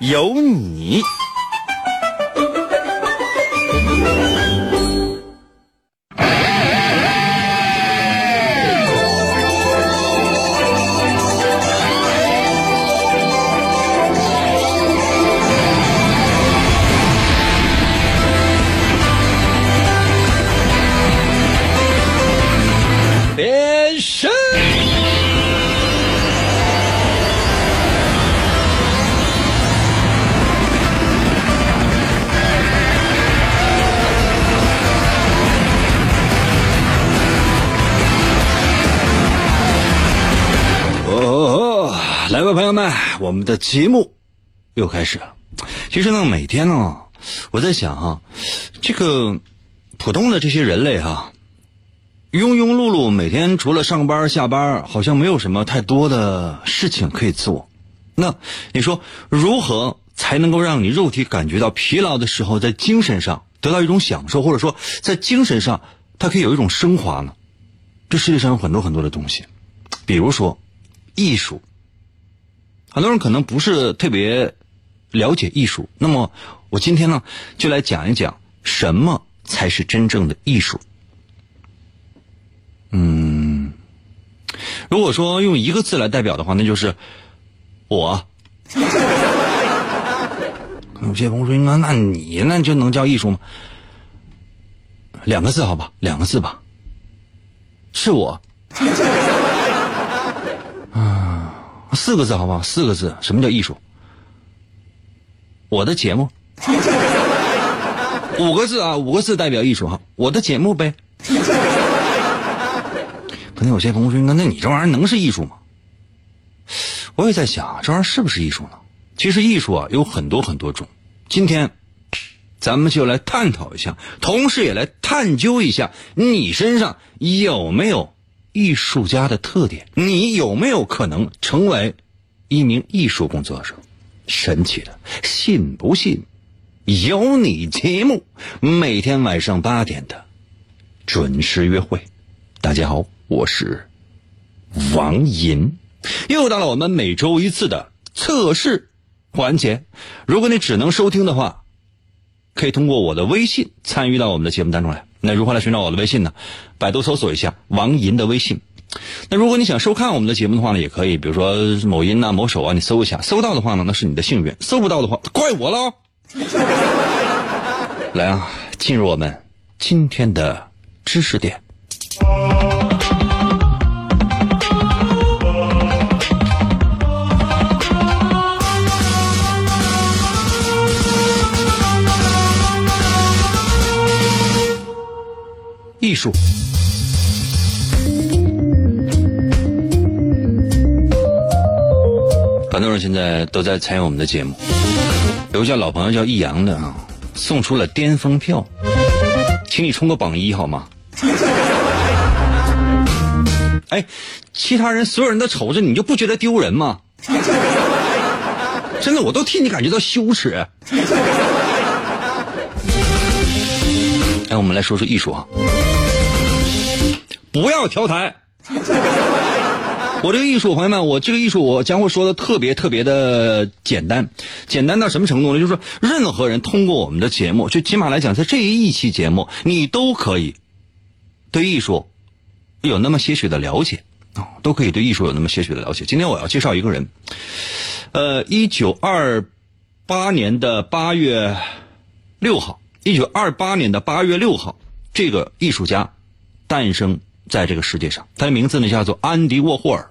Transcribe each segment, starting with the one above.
有你。我们的节目又开始了。其实呢，每天呢，我在想哈、这个普通的这些人类哈、庸庸碌碌，每天除了上班下班，好像没有什么太多的事情可以做。那你说，如何才能够让你肉体感觉到疲劳的时候，在精神上得到一种享受，或者说在精神上它可以有一种升华呢？这世界上有很多很多的东西，比如说艺术。很多人可能不是特别了解艺术，那么我今天呢，就来讲一讲什么才是真正的艺术。嗯，如果说用一个字来代表的话，那就是我。有些朋友说：“那那你那就能叫艺术吗？”两个字好吧，两个字吧，是我。四个字好不好？四个字，什么叫艺术？我的节目。五个字啊，五个字代表艺术哈，我的节目呗。可能有些朋友说：“那那你这玩意儿能是艺术吗？”我也在想，这玩意儿是不是艺术呢？其实艺术啊有很多很多种。今天，咱们就来探讨一下，同时也来探究一下你身上有没有艺术家的特点，你有没有可能成为一名艺术工作者？神奇的，信不信？有你节目，每天晚上八点的准时约会。大家好，我是王银，又到了我们每周一次的测试环节。如果你只能收听的话，可以通过我的微信参与到我们的节目当中来。那如何来寻找我的微信呢？百度搜索一下王银的微信。那如果你想收看我们的节目的话呢，也可以，比如说某音呐、某手啊，你搜一下，搜到的话呢，那是你的幸运；搜不到的话，怪我了。来啊，进入我们今天的知识点。艺术。很多人现在都在参与我们的节目，有个叫老朋友叫易阳的啊，送出了巅峰票，请你冲个榜一好吗？哎，其他人所有人都瞅着你，就不觉得丢人吗？真的，我都替你感觉到羞耻。哎，我们来说说艺术啊，不要调台。我这个艺术，朋友们，我这个艺术，我将会说的特别特别的简单，简单到什么程度呢？就是说，任何人通过我们的节目，就起码来讲，在这一期节目，你都可以对艺术有那么些许的了解啊，都可以对艺术有那么些许的了解。今天我要介绍一个人，呃，一九二八年的八月六号，一九二八年的八月六号，这个艺术家诞生在这个世界上，他的名字呢叫做安迪沃霍尔。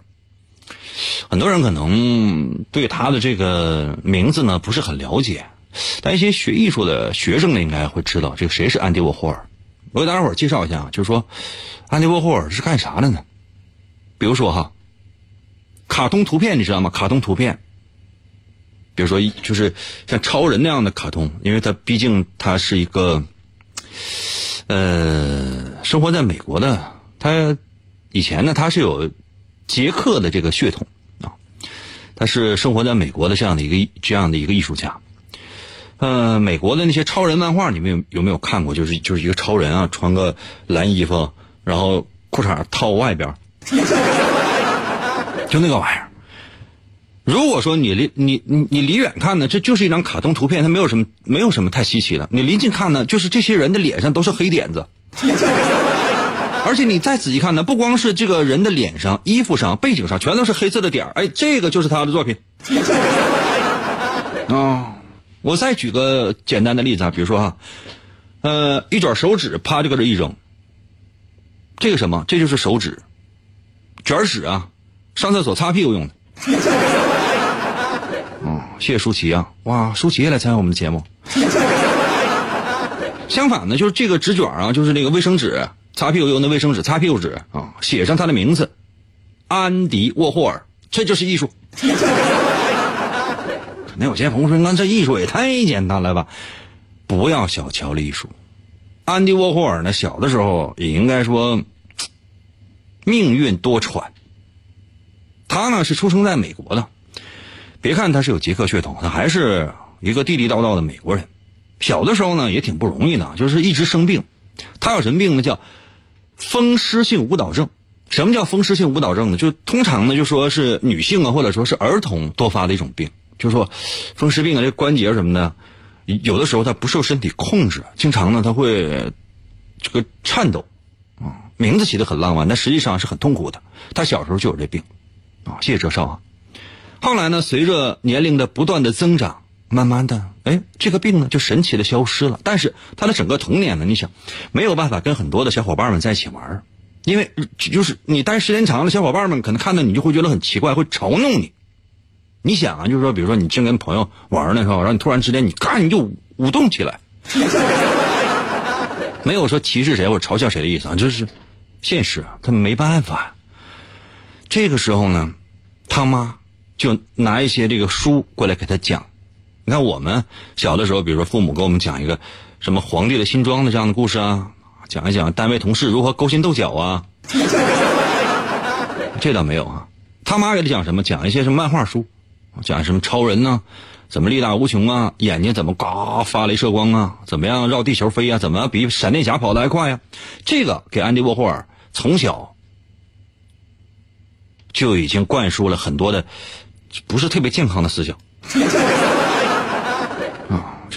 很多人可能对他的这个名字呢不是很了解，但一些学艺术的学生呢应该会知道这个谁是安迪沃霍尔。我给大家伙介绍一下，就是说安迪沃霍尔是干啥的呢？比如说哈，卡通图片你知道吗？卡通图片，比如说就是像超人那样的卡通，因为他毕竟他是一个，呃，生活在美国的，他以前呢他是有捷克的这个血统啊，他是生活在美国的这样的一个这样的一个艺术家。呃，美国的那些超人漫画，你们有有没有看过？就是就是一个超人啊，穿个蓝衣服，然后裤衩套外边，就那个玩意儿。如果说你离你你你离远看呢，这就是一张卡通图片，它没有什么没有什么太稀奇的。你离近看呢，就是这些人的脸上都是黑点子，而且你再仔细看呢，不光是这个人的脸上、衣服上、背景上全都是黑色的点儿，哎，这个就是他的作品。啊。我再举个简单的例子啊，比如说哈，呃，一卷手指啪就搁这一扔，这个什么？这就是手指卷纸啊，上厕所擦屁股用的。哦，谢谢舒淇啊，哇，舒淇也来参加我们的节目。相反呢，就是这个纸卷啊，就是那个卫生纸，擦屁股用的卫生纸，擦屁股纸啊，写上他的名字，安迪沃霍尔，这就是艺术。可能有些朋友说：“那这艺术也太简单了吧？”不要小瞧了艺术。安迪沃霍尔呢，小的时候也应该说命运多舛。他呢是出生在美国的，别看他是有捷克血统，他还是一个地地道道的美国人。小的时候呢也挺不容易的，就是一直生病。他有什么病呢？叫风湿性舞蹈症。什么叫风湿性舞蹈症呢？就通常呢就说是女性啊，或者说是儿童多发的一种病。就是说，风湿病啊，这关节什么的，有的时候它不受身体控制，经常呢它会这个颤抖，啊，名字起的很浪漫，但实际上是很痛苦的。他小时候就有这病，啊，谢谢哲少啊。后来呢，随着年龄的不断的增长，慢慢的，哎，这个病呢就神奇的消失了。但是他的整个童年呢，你想没有办法跟很多的小伙伴们在一起玩，因为就是你待时间长了，小伙伴们可能看到你就会觉得很奇怪，会嘲弄你。你想啊，就是说，比如说你正跟朋友玩呢，是吧？然后你突然之间，你干你就舞动起来，没有说歧视谁或者嘲笑谁的意思啊，就是现实，他没办法。这个时候呢，他妈就拿一些这个书过来给他讲。你看我们小的时候，比如说父母给我们讲一个什么皇帝的新装的这样的故事啊，讲一讲单位同事如何勾心斗角啊，这倒没有啊。他妈给他讲什么？讲一些什么漫画书。讲什么超人呢？怎么力大无穷啊？眼睛怎么嘎发镭射光啊？怎么样绕地球飞啊？怎么比闪电侠跑得还快呀？这个给安迪沃霍尔从小就已经灌输了很多的不是特别健康的思想，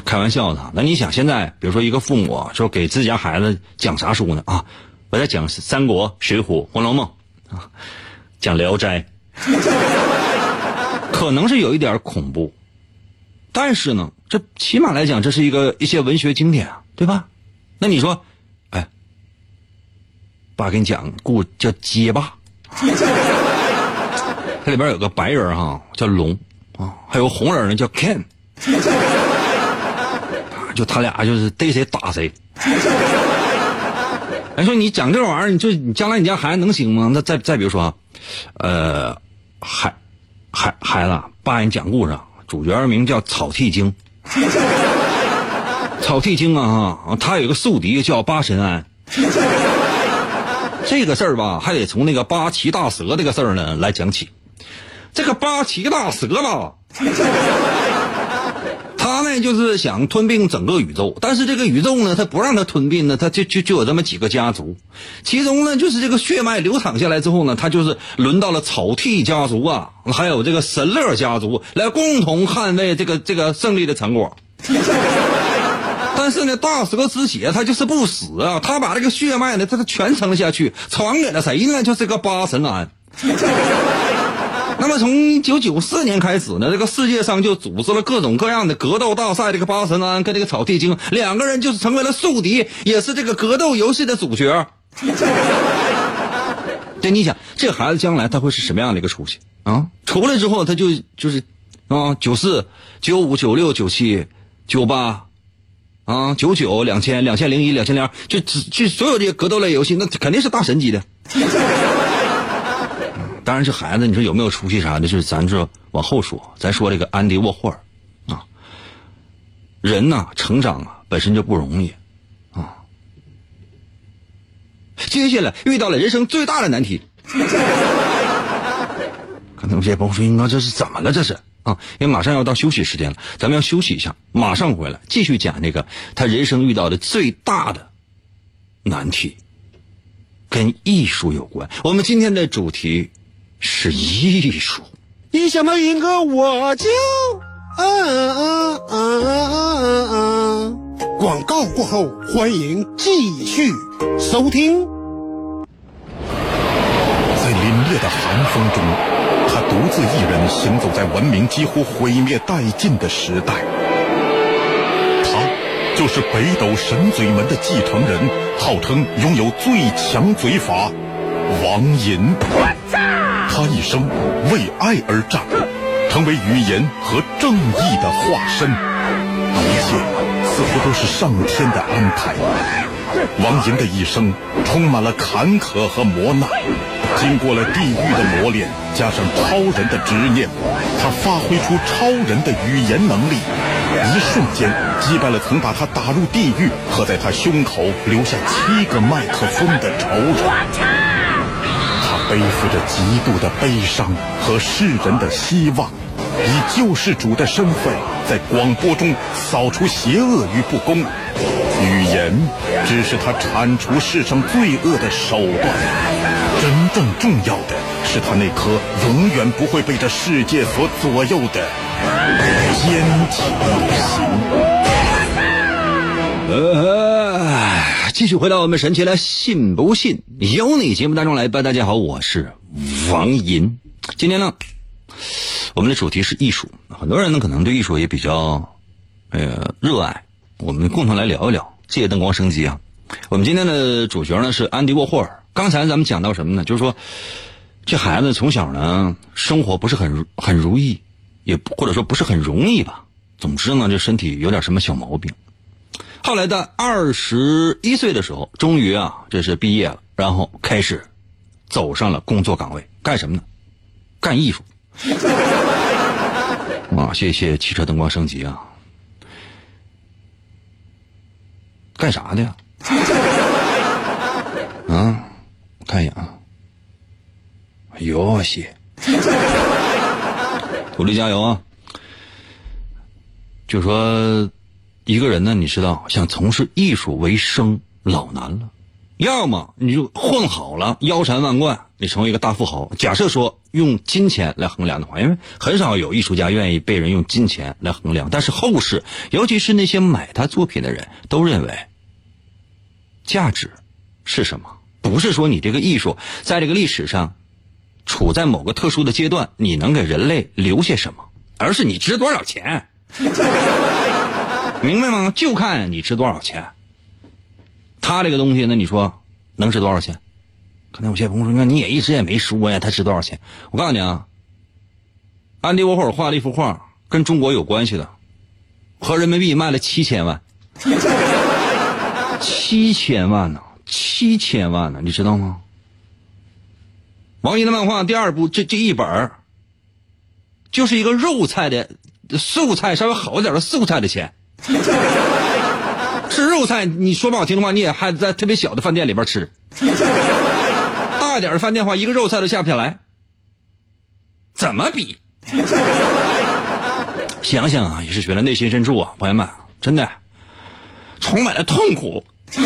开玩笑的。那你想现在，比如说一个父母说给自己家孩子讲啥书呢？啊，我在讲《三国》《水浒》《红楼梦》啊，讲《聊斋》。可能是有一点恐怖，但是呢，这起码来讲，这是一个一些文学经典啊，对吧？那你说，哎，爸给你讲故叫结巴，它里边有个白人哈叫龙啊，还有个红人呢叫 Ken，就他俩就是逮谁打谁。哎，说你讲这玩意儿，你就你将来你家孩子能行吗？那再再比如说，呃，孩。孩孩子，爸给你讲故事，主角名叫草剃精。草剃精啊，他有个宿敌叫八神庵。这个事儿吧，还得从那个八岐大蛇这个事儿呢来讲起。这个八岐大蛇吧。就是想吞并整个宇宙，但是这个宇宙呢，他不让他吞并呢，他就就就有这么几个家族，其中呢，就是这个血脉流淌下来之后呢，他就是轮到了草剃家族啊，还有这个神乐家族来共同捍卫这个这个胜利的成果。但是呢，大蛇之血他就是不死啊，他把这个血脉呢，他他传承下去，传给了谁呢？就是个八神庵。那么从一九九四年开始呢，这个世界上就组织了各种各样的格斗大赛。这个八神庵跟这个草剃精两个人就是成为了宿敌，也是这个格斗游戏的主角。这你想，这孩子将来他会是什么样的一个出息啊？出来之后他就就是啊，九四、九五、九六、九七、九八，啊，九九、两千、两千零一、两千零二，就只就所有这些格斗类游戏，那肯定是大神级的。当然，这孩子你说有没有出息啥的？就是咱这往后说。咱说这个安迪沃霍尔啊人呐，成长啊本身就不容易啊。接下来遇到了人生最大的难题。可能有些朋友说：“英哥，这是怎么了？这是啊？因为马上要到休息时间了，咱们要休息一下，马上回来继续讲那个他人生遇到的最大的难题，跟艺术有关。我们今天的主题是艺术。一想到英哥，我就啊啊啊啊啊！广告过后，欢迎继续收听。在凛冽的寒风中，他独自一人行走在文明几乎毁灭殆尽的时代。他就是北斗神嘴门的继承人，号称拥有最强嘴法——王银。他一生为爱而战，成为语言和正义的化身。一切似乎都是上天的安排。王莹的一生充满了坎坷和磨难，经过了地狱的磨练，加上超人的执念，他发挥出超人的语言能力，一瞬间击败了曾把他打入地狱和在他胸口留下七个麦克风的仇人。背负着极度的悲伤和世人的希望，以救世主的身份，在广播中扫除邪恶与不公。语言只是他铲除世上罪恶的手段，真正重要的是他那颗永远不会被这世界所左右的坚强心。继续回到我们神奇的“信不信由你”节目当中来吧。大家好，我是王银。今天呢，我们的主题是艺术。很多人呢，可能对艺术也比较呃热爱。我们共同来聊一聊。借灯光升级啊！我们今天的主角呢是安迪沃霍尔。刚才咱们讲到什么呢？就是说，这孩子从小呢生活不是很很如意，也或者说不是很容易吧。总之呢，这身体有点什么小毛病。后来的二十一岁的时候，终于啊，这是毕业了，然后开始走上了工作岗位，干什么呢？干艺术。啊，谢谢汽车灯光升级啊！干啥的呀？啊，我看一眼啊。哎呦，谢！努力加油啊！就说一个人呢，你知道，想从事艺术为生老难了。要么你就混好了，腰缠万贯，你成为一个大富豪。假设说用金钱来衡量的话，因为很少有艺术家愿意被人用金钱来衡量。但是后世，尤其是那些买他作品的人都认为。价值是什么？不是说你这个艺术在这个历史上处在某个特殊的阶段，你能给人类留下什么，而是你值多少钱，明白吗？就看你值多少钱。他这个东西，那你说能值多少钱？可能有些朋友说，那你也一直也没说呀，他值多少钱？我告诉你啊，安迪沃霍尔画了一幅画，跟中国有关系的，合人民币卖了七千万。七千万呢？七千万呢？你知道吗？王一的漫画第二部，这这一本就是一个肉菜的素菜，稍微好一点的素菜的钱。吃肉菜，你说不好听的话，你也还在特别小的饭店里边吃。大点的饭店话，一个肉菜都下不下来。怎么比？想想啊，也是觉得内心深处啊，朋友们，真的充满了痛苦。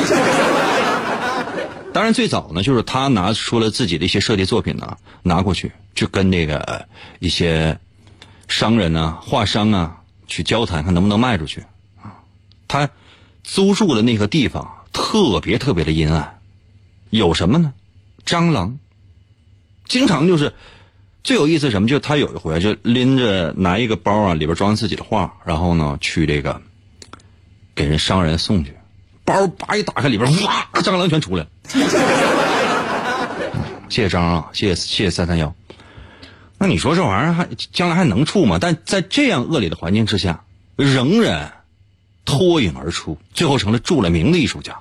当然，最早呢，就是他拿出了自己的一些设计作品呢，拿过去去跟那个一些商人呢、画商啊去交谈，看能不能卖出去。他租住的那个地方特别特别的阴暗，有什么呢？蟑螂，经常就是最有意思什么？就他有一回就拎着拿一个包啊，里边装自己的画，然后呢去这个给人商人送去。包叭一打开，里边哇，蟑螂全出来了。谢谢张啊，谢谢谢谢三三幺。那你说这玩意儿还将来还能处吗？但在这样恶劣的环境之下，仍然脱颖而出，最后成了著了名的艺术家。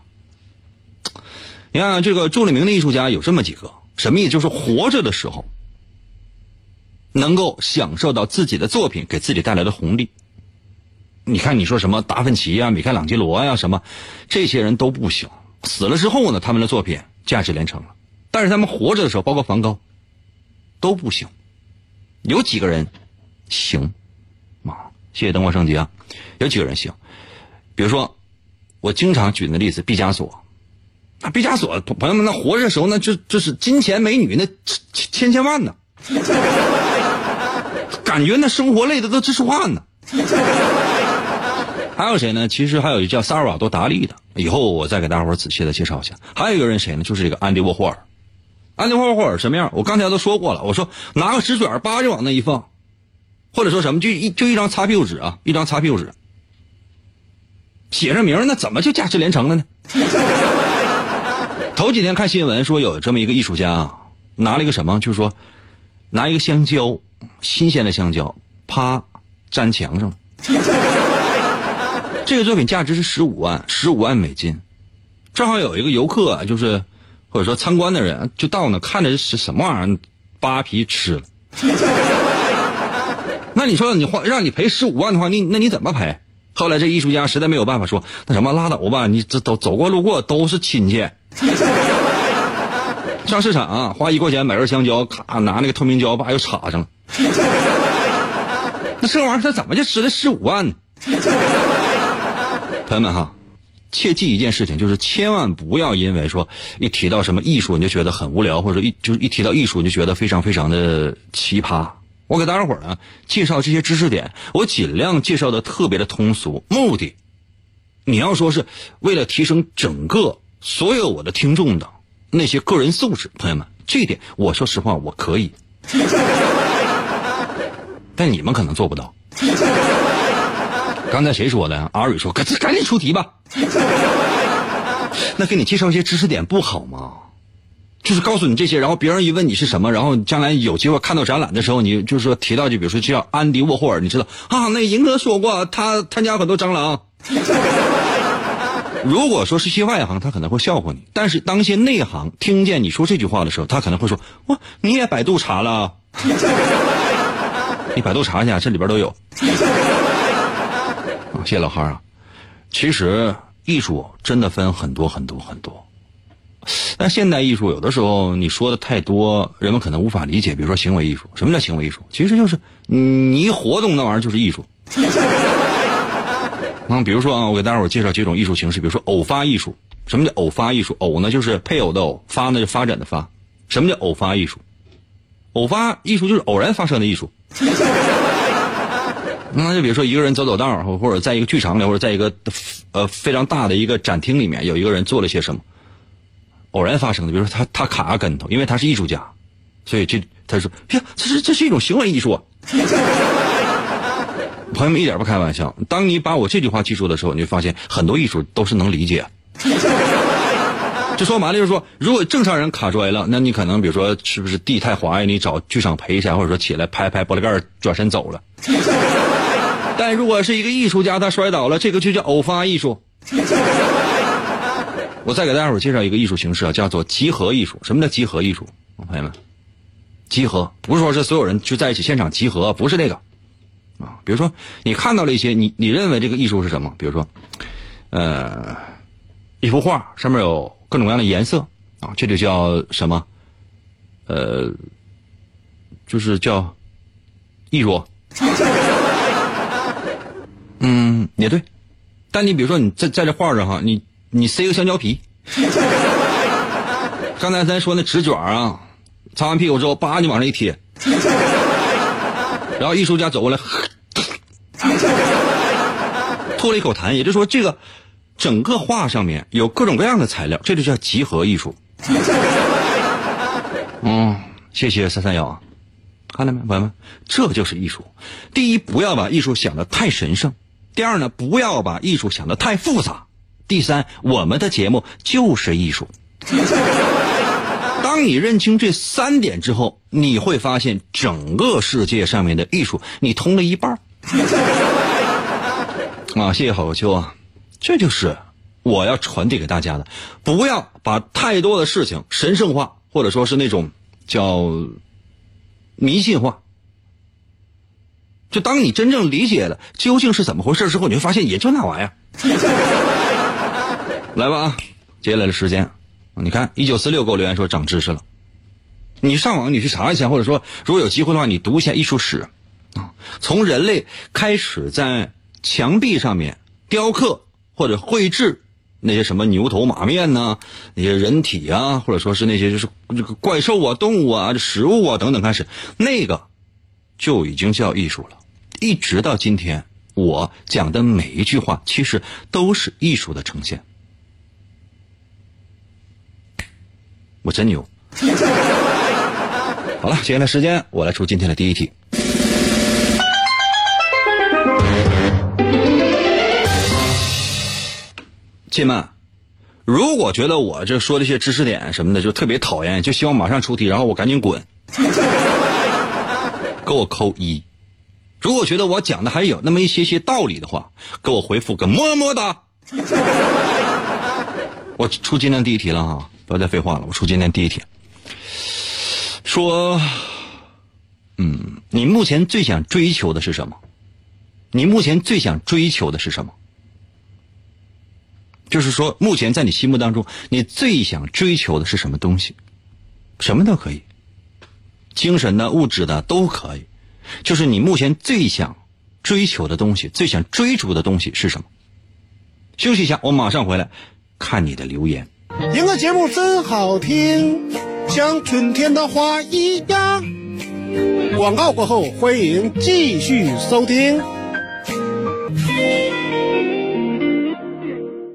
你看这个著了名的艺术家有这么几个，什么意思？就是活着的时候能够享受到自己的作品给自己带来的红利，你看你说什么达芬奇呀、米开朗基罗呀什么，这些人都不行。死了之后呢，他们的作品价值连城了，但是他们活着的时候，包括梵高，都不行。有几个人行？啊，谢谢灯光升级啊！有几个人行？比如说，我经常举的例子，毕加索。那毕加索朋友们，那活着的时候那就就是金钱美女那千千千万呢，感觉那生活累的都直出汗呢。还有谁呢？其实还有一叫萨尔瓦多达利的，以后我再给大伙仔细的介绍一下。还有一个人谁呢？就是这个安迪沃霍尔。安迪沃霍尔什么样？我刚才都说过了。我说拿个纸卷叭就往那一放，或者说什么就一就一张擦屁股纸啊，一张擦屁股纸，写上名那怎么就价值连城了呢？头几天看新闻说有这么一个艺术家拿了一个什么，就是说拿一个香蕉，新鲜的香蕉，啪粘墙上了。这个作品价值是十五万，十五万美金。正好有一个游客，就是或者说参观的人，就到那看着是什么玩意儿，扒皮吃了。那你说你花让你赔十五万的话，你那你怎么赔？后来这艺术家实在没有办法说，那什么拉倒吧，你这都走过路过都是亲戚。上市场花一块钱买根香蕉，咔拿那个透明胶把又插上了。那这玩意儿他怎么就值了十五万呢？朋友们哈，切记一件事情，就是千万不要因为说一提到什么艺术你就觉得很无聊，或者一就是一提到艺术你就觉得非常非常的奇葩。我给大家伙呢介绍这些知识点，我尽量介绍的特别的通俗，目的你要说是为了提升整个所有我的听众的那些个人素质，朋友们，这一点我说实话我可以，但你们可能做不到。刚才谁说的？阿蕊说：“赶紧赶紧出题吧。”那给你介绍一些知识点不好吗？就是告诉你这些，然后别人一问你是什么，然后将来有机会看到展览的时候，你就是说提到就比如说叫安迪沃霍尔，你知道啊？那银哥说过他他家很多蟑螂。如果说是些外行，他可能会笑话你；但是当些内行听见你说这句话的时候，他可能会说：“哇，你也百度查了？你百度查一下，这里边都有。”谢谢老汉啊！其实艺术真的分很多很多很多，但现代艺术有的时候你说的太多，人们可能无法理解。比如说行为艺术，什么叫行为艺术？其实就是你一活动那玩意儿就是艺术。嗯，比如说啊，我给大伙介绍几种艺术形式，比如说偶发艺术。什么叫偶发艺术？偶呢就是配偶的偶，发呢就发展的发。什么叫偶发艺术？偶发艺术就是偶然发生的艺术。那就比如说一个人走走道或者在一个剧场里，或者在一个呃非常大的一个展厅里面，有一个人做了些什么，偶然发生的。比如说他他卡个跟头，因为他是艺术家，所以这他说呀，这是这是一种行为艺术。朋友们一点不开玩笑，当你把我这句话记住的时候，你就发现很多艺术都是能理解。就说白了就是说，如果正常人卡摔了，那你可能比如说是不是地太滑呀？你找剧场赔一下，或者说起来拍拍玻璃盖转身走了。但如果是一个艺术家，他摔倒了，这个就叫偶发艺术。我再给大家伙介绍一个艺术形式啊，叫做集合艺术。什么叫集合艺术？朋友们，集合不是说是所有人就在一起现场集合，不是那个啊。比如说，你看到了一些你你认为这个艺术是什么？比如说，呃，一幅画上面有各种各样的颜色啊，这就叫什么？呃，就是叫艺术。嗯，也对，但你比如说你在在这画上哈，你你塞个香蕉皮，刚才咱说那纸卷啊，擦完屁股之后，叭你往上一贴，然后艺术家走过来，吐了一口痰，也就是说这个整个画上面有各种各样的材料，这就叫集合艺术。嗯，谢谢三三幺啊，看到没，朋友们，这就是艺术。第一，不要把艺术想的太神圣。第二呢，不要把艺术想的太复杂。第三，我们的节目就是艺术。当你认清这三点之后，你会发现整个世界上面的艺术，你通了一半。啊，谢谢好秋啊，这就是我要传递给大家的。不要把太多的事情神圣化，或者说是那种叫迷信化。就当你真正理解了究竟是怎么回事之后，你会发现也就那玩意儿。来吧啊，接下来的时间，你看一九四六给我留言说长知识了。你上网你去查一下，或者说如果有机会的话，你读一下艺术史啊，从人类开始在墙壁上面雕刻或者绘制那些什么牛头马面呐、那些人体啊，或者说是那些就是这个怪兽啊、动物啊、食物啊等等开始，那个就已经叫艺术了。一直到今天，我讲的每一句话其实都是艺术的呈现。我真牛。好了，接下来时间我来出今天的第一题。亲们，如果觉得我这说这些知识点什么的就特别讨厌，就希望马上出题，然后我赶紧滚，给我扣一。如果觉得我讲的还有那么一些些道理的话，给我回复个么么哒。我出今天第一题了哈，不要再废话了，我出今天第一题。说，嗯，你目前最想追求的是什么？你目前最想追求的是什么？就是说，目前在你心目当中，你最想追求的是什么东西？什么都可以，精神的、物质的都可以。就是你目前最想追求的东西，最想追逐的东西是什么？休息一下，我马上回来看你的留言。听个节目真好听，像春天的花一样。广告过后，欢迎继续收听。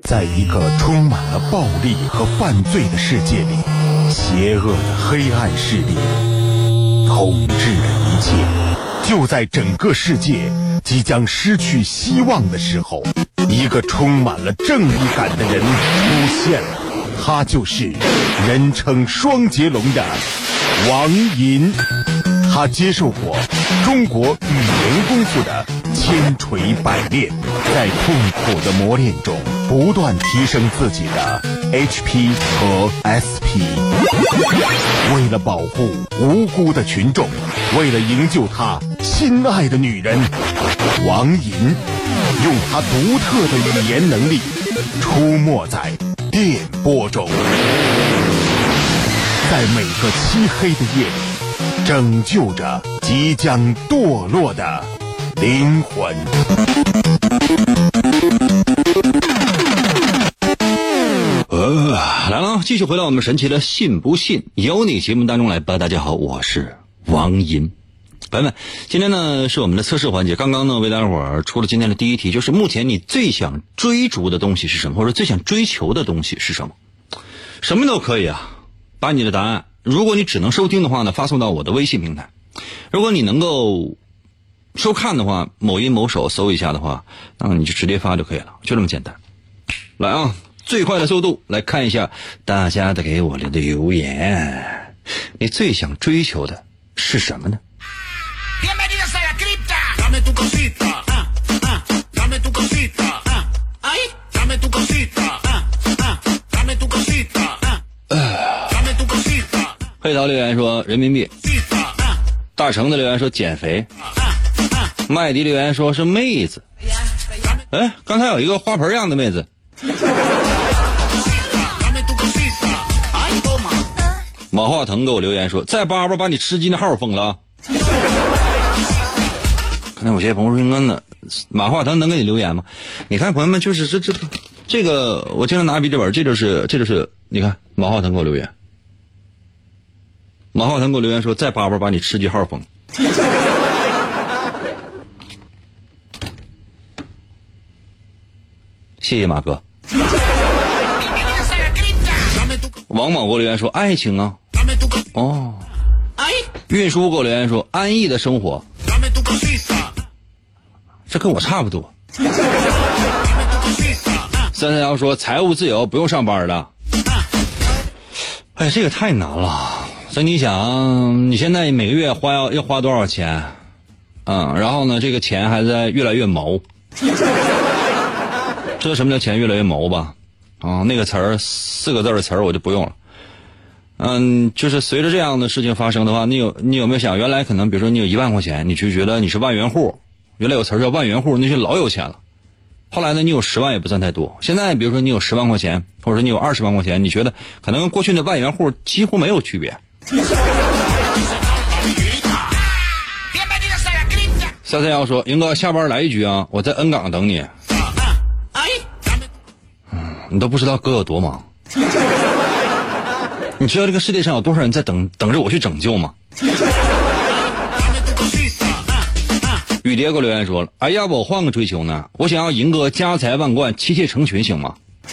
在一个充满了暴力和犯罪的世界里，邪恶的黑暗势力统治了一切。就在整个世界即将失去希望的时候，一个充满了正义感的人出现了，他就是人称双截龙的王银。他接受过中国语言功夫的千锤百炼，在痛苦的磨练中不断提升自己的 HP 和 SP。为了保护无辜的群众，为了营救他心爱的女人，王银用他独特的语言能力出没在电波中，在每个漆黑的夜里。拯救着即将堕落的灵魂。呃，来了，继续回到我们神奇的“信不信由你”节目当中来吧。大家好，我是王银。朋友们，今天呢是我们的测试环节。刚刚呢为大伙儿出了今天的第一题，就是目前你最想追逐的东西是什么，或者最想追求的东西是什么？什么都可以啊，把你的答案。如果你只能收听的话呢，发送到我的微信平台；如果你能够收看的话，某音某手搜一下的话，那你就直接发就可以了，就这么简单。来啊，最快的速度来看一下大家的给我留的留言。你最想追求的是什么呢？黑桃留言说人民币，大成的留言说减肥，麦迪留言说是妹子，哎，刚才有一个花盆样的妹子。马化腾给我留言说，在叭叭把你吃鸡的号封了。刚才我些朋友说应该呢，马化腾能给你留言吗？你看朋友们，就是这这这个，我经常拿笔记本，这就是这就是，你看马化腾给我留言。马化腾给我留言说：“再叭叭把你吃鸡号封。”谢谢马哥。王某给我留言说：“爱情啊，哦。”运输给我留言说：“安逸的生活。”这跟我差不多。三三幺说：“财务自由，不用上班了。”哎，这个太难了。所以你想，你现在每个月花要要花多少钱？嗯，然后呢，这个钱还在越来越毛。知道什么叫钱越来越毛吧？啊，那个词儿四个字的词儿我就不用了。嗯，就是随着这样的事情发生的话，你有你有没有想，原来可能比如说你有一万块钱，你就觉得你是万元户原来有词儿叫万元户，那些老有钱了。后来呢，你有十万也不算太多。现在比如说你有十万块钱，或者说你有二十万块钱，你觉得可能跟过去的万元户几乎没有区别。三三幺说：“英哥，下班来一局啊，我在 N 港等你。”嗯，你都不知道哥有多忙。你知道这个世界上有多少人在等等着我去拯救吗？雨蝶给我留言说了：“哎呀，我换个追求呢，我想要赢哥家财万贯、妻妾成群，行吗？”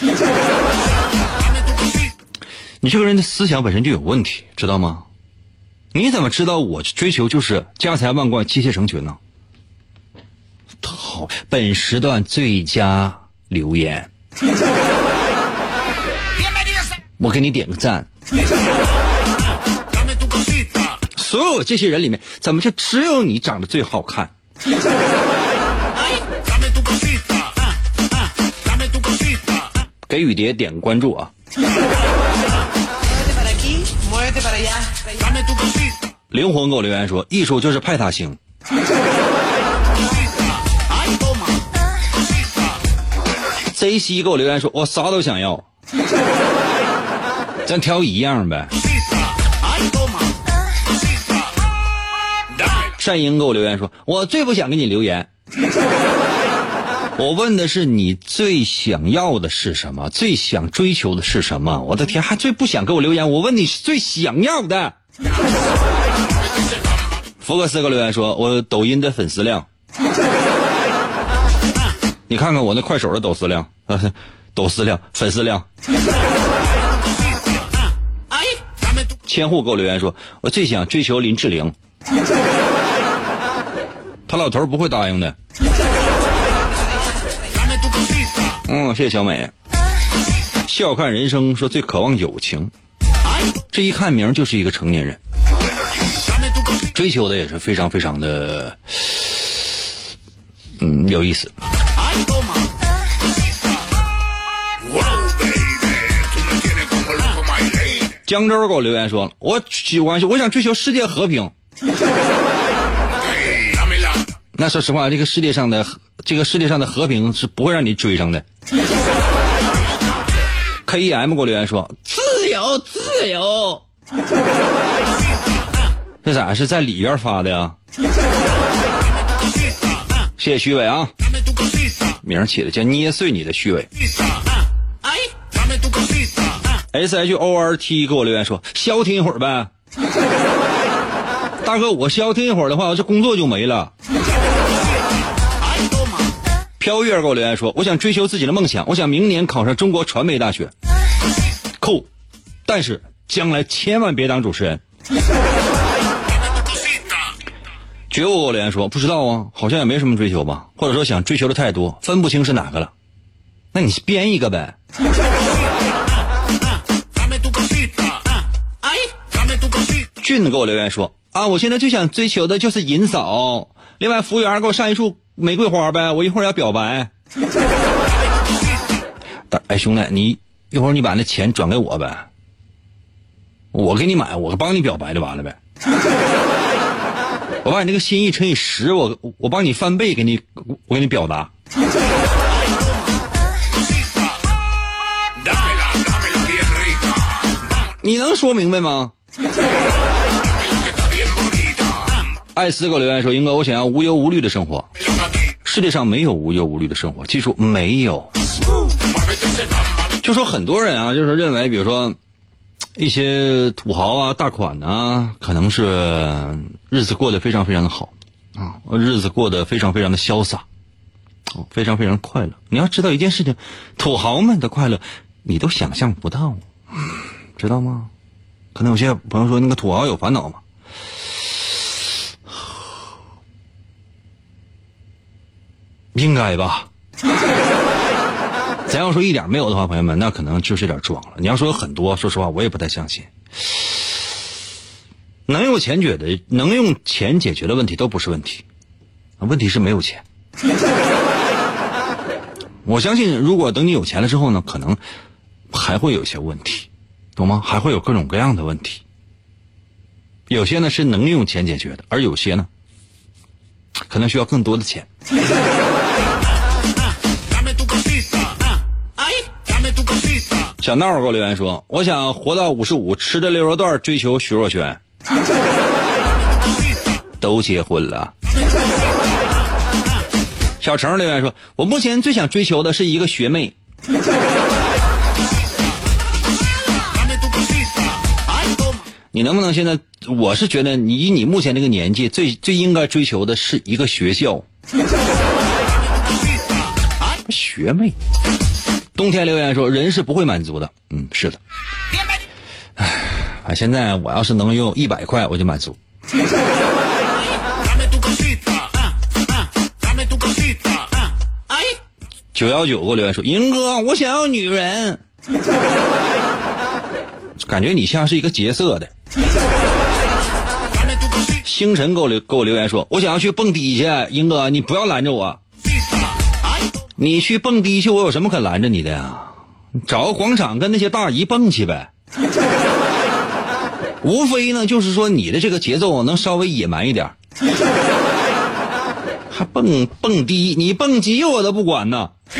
你这个人的思想本身就有问题，知道吗？你怎么知道我追求就是家财万贯、妻妾成群呢？好，本时段最佳留言，我给你点个赞。所有这些人里面，怎么就只有你长得最好看？给雨蝶点关注啊！灵魂给我留言说：“艺术就是派大星。” Z C 给我留言说：“我啥都想要，咱挑一样呗。”善英给我留言说：“我最不想给你留言。我问的是你最想要的是什么，最想追求的是什么？我的天，还最不想给我留言。我问你最想要的。”福克斯给我留言说：“我抖音的粉丝量。” 你看看我那快手的抖丝量，抖丝量，粉丝量。千户给我留言说：“我最想追求林志玲。”他老头不会答应的。嗯，谢谢小美。笑看人生说最渴望友情，这一看名就是一个成年人，追求的也是非常非常的，嗯，有意思。江州给我留言说：“我喜欢，我想追求世界和平。”那说实话，这个世界上的这个世界上的和平是不会让你追上的。K E M 给我留言说：“自由，自由。”这咋是在里边发的呀？谢谢虚伪啊，名起的叫捏碎你的虚伪。S H O R T 给我留言说：“消停一会儿呗。”大哥，我消停一会儿的话，这工作就没了。飘月给我留言说：“我想追求自己的梦想，我想明年考上中国传媒大学。”酷，但是将来千万别当主持人。觉悟给我留言说：“不知道啊，好像也没什么追求吧，或者说想追求的太多，分不清是哪个了。那你编一个呗。”俊给我留言说：“啊，我现在最想追求的就是银嫂。另外，服务员给我上一束玫瑰花呗，我一会儿要表白。”哎，兄弟，你一会儿你把那钱转给我呗，我给你买，我帮你表白就完了呗。我把你那个心意乘以十，我我帮你翻倍给你，我给你表达。你能说明白吗？艾斯给我留言说：“英哥，我想要无忧无虑的生活。世界上没有无忧无虑的生活，记住，没有。就说很多人啊，就是认为，比如说一些土豪啊、大款啊，可能是日子过得非常非常的好啊，日子过得非常非常的潇洒，非常非常快乐。你要知道一件事情，土豪们的快乐，你都想象不到，知道吗？可能有些朋友说，那个土豪有烦恼吗？”应该吧。咱要说一点没有的话，朋友们，那可能就是有点装了。你要说有很多，说实话，我也不太相信。能用钱解决的，能用钱解决的问题都不是问题，问题是没有钱。我相信，如果等你有钱了之后呢，可能还会有些问题，懂吗？还会有各种各样的问题。有些呢是能用钱解决的，而有些呢可能需要更多的钱。小闹给我留言说：“我想活到五十五，吃着溜肉段追求徐若瑄。”都结婚了。小程留言说：“我目前最想追求的是一个学妹。”你能不能现在？我是觉得以你目前这个年纪，最最应该追求的是一个学校。学妹。冬天留言说：“人是不会满足的。”嗯，是的。唉，现在我要是能用一百块，我就满足。九幺九给我留言说：“英哥，我想要女人。”感觉你像是一个劫色的。星辰给我留给我留言说：“我想要去蹦迪去，英哥，你不要拦着我。你去蹦迪去，我有什么可拦着你的呀？找个广场跟那些大姨蹦去呗。无非呢，就是说你的这个节奏能稍微野蛮一点。还蹦蹦迪，你蹦极我都不管呢。”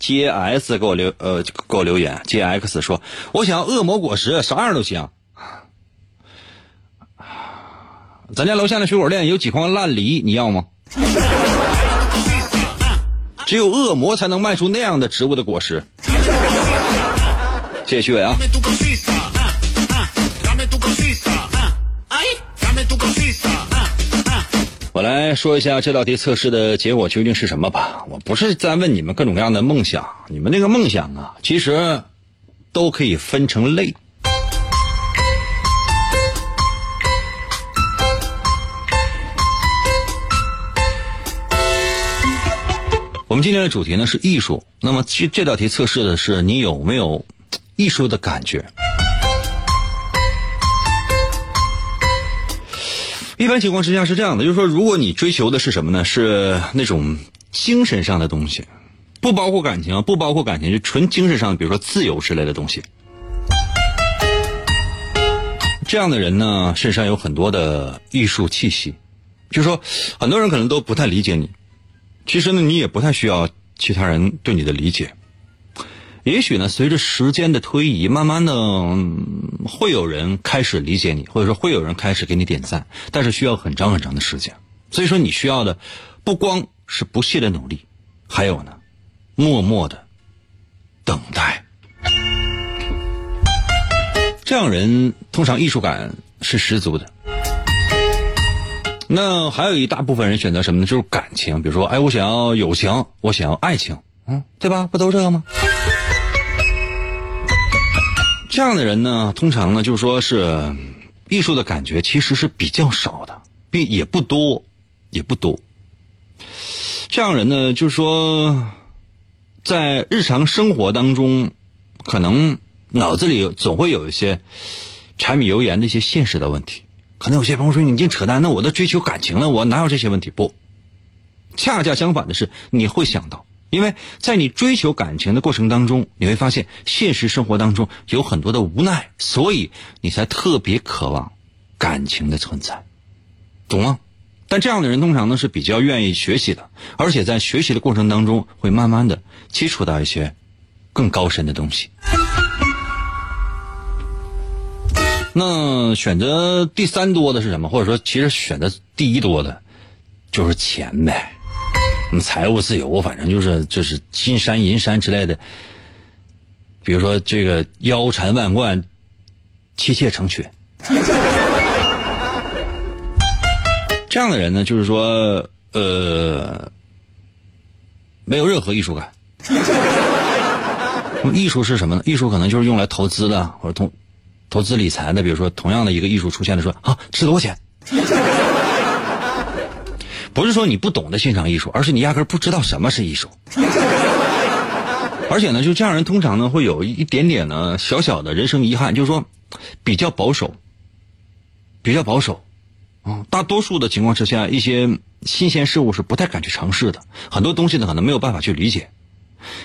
J S 给我留呃给我留言，J X 说：“我想要恶魔果实，啥样都行。”咱家楼下的水果店有几筐烂梨，你要吗？只有恶魔才能卖出那样的植物的果实。谢谢徐伟啊。我来说一下这道题测试的结果究竟是什么吧。我不是在问你们各种各样的梦想，你们那个梦想啊，其实都可以分成类。我们今天的主题呢是艺术，那么这这道题测试的是你有没有艺术的感觉。一般情况之下是这样的，就是说，如果你追求的是什么呢？是那种精神上的东西，不包括感情，不包括感情，就纯精神上，比如说自由之类的东西。这样的人呢，身上有很多的艺术气息，就是说，很多人可能都不太理解你，其实呢，你也不太需要其他人对你的理解。也许呢，随着时间的推移，慢慢的会有人开始理解你，或者说会有人开始给你点赞，但是需要很长很长的时间。所以说，你需要的不光是不懈的努力，还有呢，默默的等待。这样人通常艺术感是十足的。那还有一大部分人选择什么呢？就是感情，比如说，哎，我想要友情，我想要爱情，嗯，对吧？不都这个吗？这样的人呢，通常呢，就是说是艺术的感觉其实是比较少的，并也不多，也不多。这样人呢，就是说，在日常生活当中，可能脑子里总会有一些柴米油盐的一些现实的问题。可能有些朋友说：“你净扯淡，那我都追求感情了，我哪有这些问题？”不，恰恰相反的是，你会想到。因为在你追求感情的过程当中，你会发现现实生活当中有很多的无奈，所以你才特别渴望感情的存在，懂吗？但这样的人通常呢是比较愿意学习的，而且在学习的过程当中会慢慢的接触到一些更高深的东西。那选择第三多的是什么？或者说，其实选择第一多的，就是钱呗。什么财务自由，反正就是就是金山银山之类的。比如说这个腰缠万贯，妻妾成群。这样的人呢，就是说呃，没有任何艺术感。艺术是什么呢？艺术可能就是用来投资的，或者通投资理财的。比如说，同样的一个艺术出现的说啊，值多少钱？不是说你不懂得欣赏艺术，而是你压根不知道什么是艺术。而且呢，就这样人通常呢会有一点点呢小小的人生遗憾，就是说比较保守，比较保守。啊，大多数的情况之下，一些新鲜事物是不太敢去尝试的。很多东西呢可能没有办法去理解。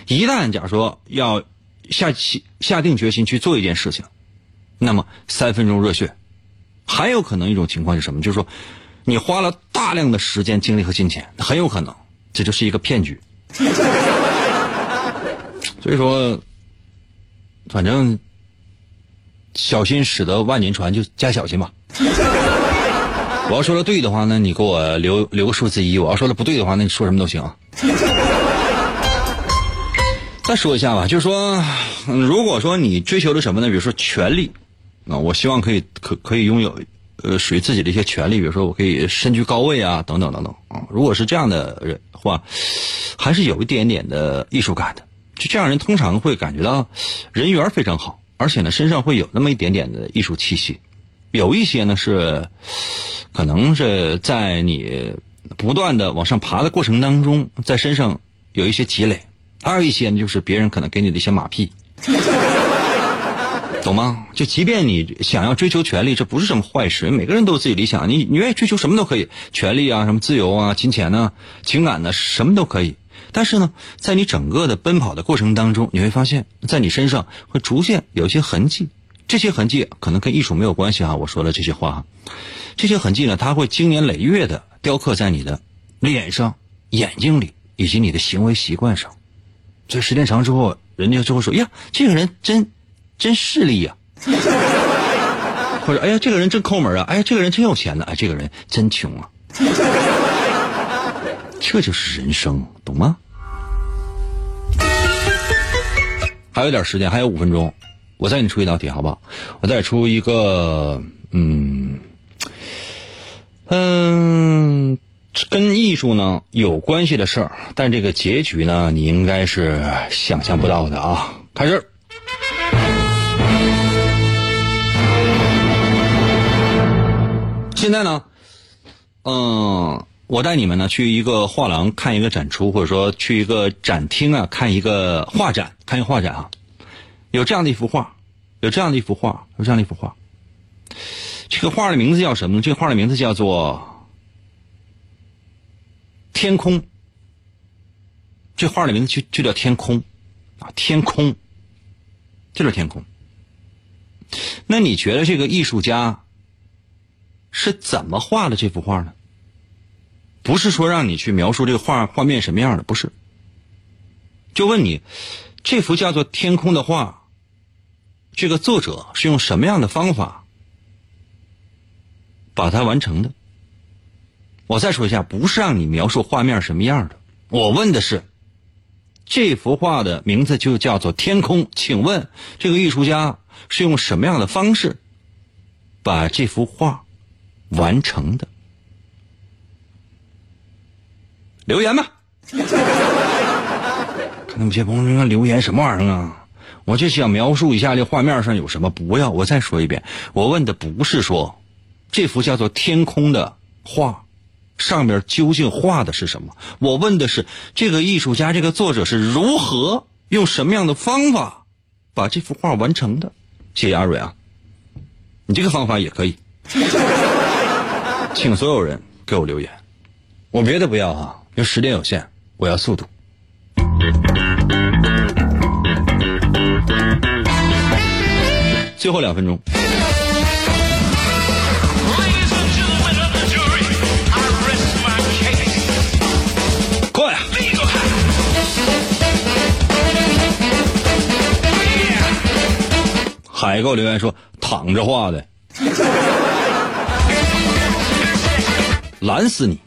一旦假如说要下起下定决心去做一件事情，那么三分钟热血还有可能一种情况是什么？就是说，你花了大量的时间、精力和金钱，很有可能这就是一个骗局。所以说，反正小心驶得万年船，就加小心吧。我要说的对的话，那你给我留留个数字一；我要说的不对的话，那你说什么都行啊。再说一下吧，就是说，如果说你追求的什么呢？比如说权利，啊，我希望可以可可以拥有呃属于自己的一些权利，比如说我可以身居高位啊，等等等等啊。如果是这样的人话，还是有一点点的艺术感的。就这样人通常会感觉到人缘非常好，而且呢身上会有那么一点点的艺术气息。有一些呢是可能是在你不断的往上爬的过程当中，在身上有一些积累。还有一些呢，就是别人可能给你的一些马屁，懂吗？就即便你想要追求权利，这不是什么坏事。每个人都有自己理想，你你愿意追求什么都可以，权利啊，什么自由啊，金钱呢，情感呢，什么都可以。但是呢，在你整个的奔跑的过程当中，你会发现在你身上会逐渐有一些痕迹，这些痕迹可能跟艺术没有关系啊。我说的这些话，这些痕迹呢，它会经年累月的雕刻在你的脸上、眼睛里以及你的行为习惯上。这时间长之后，人家就会说：“呀，这个人真真势利呀。”或者：“哎呀，这个人真抠门啊！”“哎呀，这个人真有钱呢！”“哎，这个人真穷啊！”这就是人生，懂吗？还有点时间，还有五分钟，我再给你出一道题，好不好？我再出一个，嗯嗯。跟艺术呢有关系的事儿，但这个结局呢，你应该是想象不到的啊！开始。现在呢，嗯，我带你们呢去一个画廊看一个展出，或者说去一个展厅啊看一个画展，看一个画展啊。有这样的一幅画，有这样的一幅画，有这样的一幅画。这个画的名字叫什么呢？这个画的名字叫做。天空，这画的名字就就叫天空，啊，天空，就是天空。那你觉得这个艺术家是怎么画的这幅画呢？不是说让你去描述这个画画面什么样的，不是。就问你，这幅叫做天空的画，这个作者是用什么样的方法把它完成的？我再说一下，不是让你描述画面什么样的，我问的是，这幅画的名字就叫做《天空》，请问这个艺术家是用什么样的方式把这幅画完成的？留言吧。看那么些朋友说留言什么玩意儿啊？我就想描述一下这画面上有什么。不要，我再说一遍，我问的不是说这幅叫做《天空》的画。上面究竟画的是什么？我问的是这个艺术家、这个作者是如何用什么样的方法把这幅画完成的？谢谢阿蕊啊，你这个方法也可以，请所有人给我留言。我别的不要啊，因为时间有限，我要速度。最后两分钟。海给我留言说躺着画的，懒死你！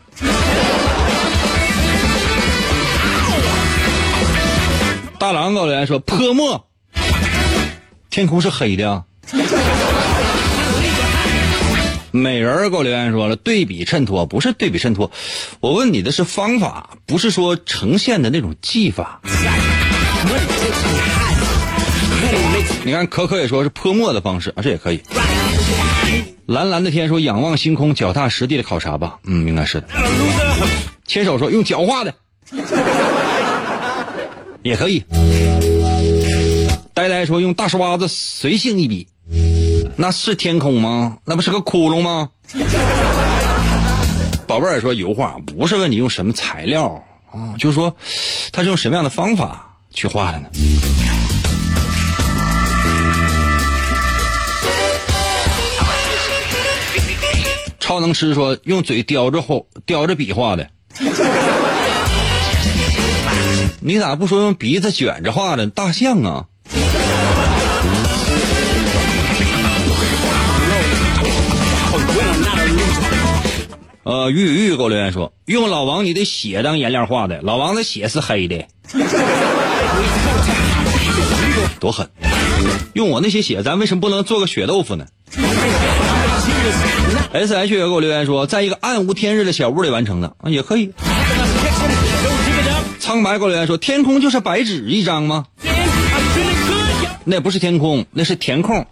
大郎给我留言说泼墨，天空是黑的。美人给我留言说了对比衬托，不是对比衬托，我问你的是方法，不是说呈现的那种技法。你看，可可也说是泼墨的方式啊，这也可以。蓝蓝的天说仰望星空，脚踏实地的考察吧，嗯，应该是的。牵手说用脚画的，也可以。呆呆说用大刷子随性一笔，那是天空吗？那不是个窟窿吗？宝贝儿说油画不是问你用什么材料啊，就是说他是用什么样的方法去画的呢？超能吃说用嘴叼着画叼着笔画的，你咋不说用鼻子卷着画的大象啊？呃，玉玉给我留言说，用老王你的血当颜料画的，老王的血是黑的，多狠！用我那些血，咱为什么不能做个血豆腐呢？S H 也给我留言说，在一个暗无天日的小屋里完成的，啊，也可以。苍白给我留言说，天空就是白纸一张吗？那不是天空，那是填空。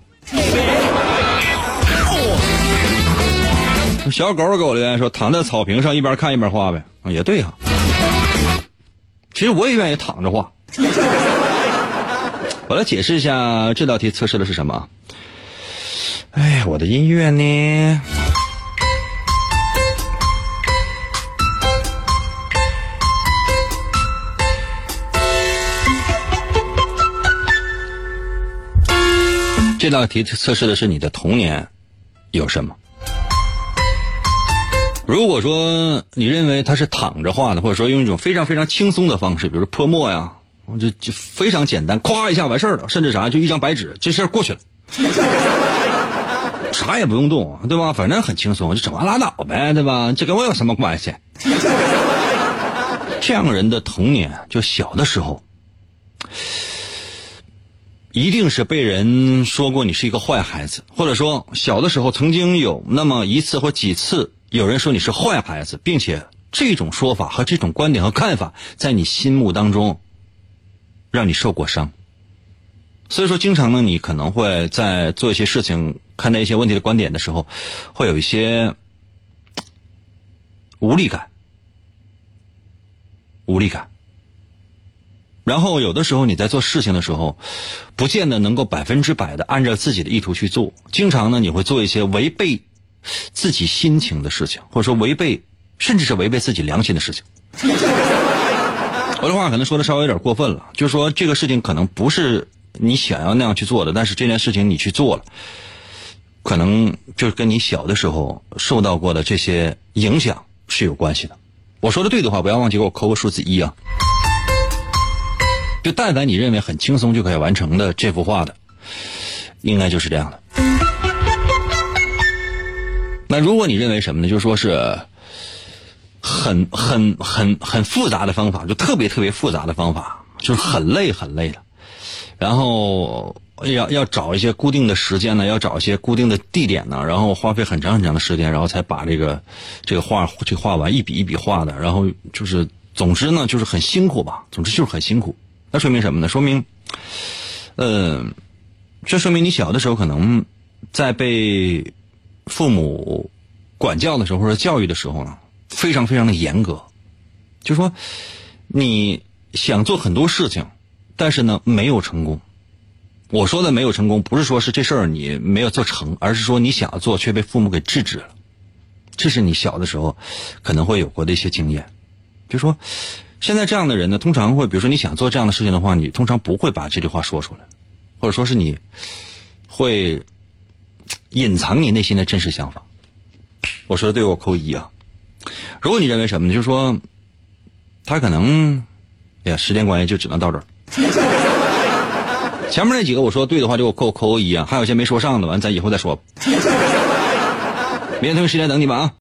小狗给我留言说，躺在草坪上一边看一边画呗，啊，也对哈。其实我也愿意躺着画。我来解释一下这道题测试的是什么。哎，我的音乐呢？这道题测试的是你的童年有什么？如果说你认为他是躺着画的，或者说用一种非常非常轻松的方式，比如泼墨呀，就就非常简单，咵一下完事儿了，甚至啥就一张白纸，这事儿过去了，啥也不用动，对吧？反正很轻松，就整完拉倒呗，对吧？这跟我有什么关系？这样人的童年，就小的时候，一定是被人说过你是一个坏孩子，或者说小的时候曾经有那么一次或几次。有人说你是坏孩子，并且这种说法和这种观点和看法，在你心目当中让你受过伤。所以说，经常呢，你可能会在做一些事情、看待一些问题的观点的时候，会有一些无力感、无力感。然后有的时候你在做事情的时候，不见得能够百分之百的按照自己的意图去做。经常呢，你会做一些违背。自己心情的事情，或者说违背，甚至是违背自己良心的事情。我的话可能说的稍微有点过分了，就是说这个事情可能不是你想要那样去做的，但是这件事情你去做了，可能就是跟你小的时候受到过的这些影响是有关系的。我说的对的话，不要忘记给我扣个数字一啊！就但凡你认为很轻松就可以完成的这幅画的，应该就是这样的。那如果你认为什么呢？就说是很很很很复杂的方法，就特别特别复杂的方法，就是很累很累的。然后要要找一些固定的时间呢，要找一些固定的地点呢，然后花费很长很长的时间，然后才把这个这个画去画完，一笔一笔画的。然后就是总之呢，就是很辛苦吧。总之就是很辛苦。那说明什么呢？说明，嗯，这说明你小的时候可能在被。父母管教的时候或者教育的时候呢，非常非常的严格，就说你想做很多事情，但是呢没有成功。我说的没有成功，不是说是这事儿你没有做成，而是说你想要做却被父母给制止了。这是你小的时候可能会有过的一些经验。就说现在这样的人呢，通常会，比如说你想做这样的事情的话，你通常不会把这句话说出来，或者说是你会。隐藏你内心的真实想法，我说的对我扣一啊。如果你认为什么呢？就是说，他可能，哎呀，时间关系就只能到这儿。前面那几个我说对的话就给我扣扣一啊，还有些没说上的，完咱以后再说。明天同一时间等你们啊。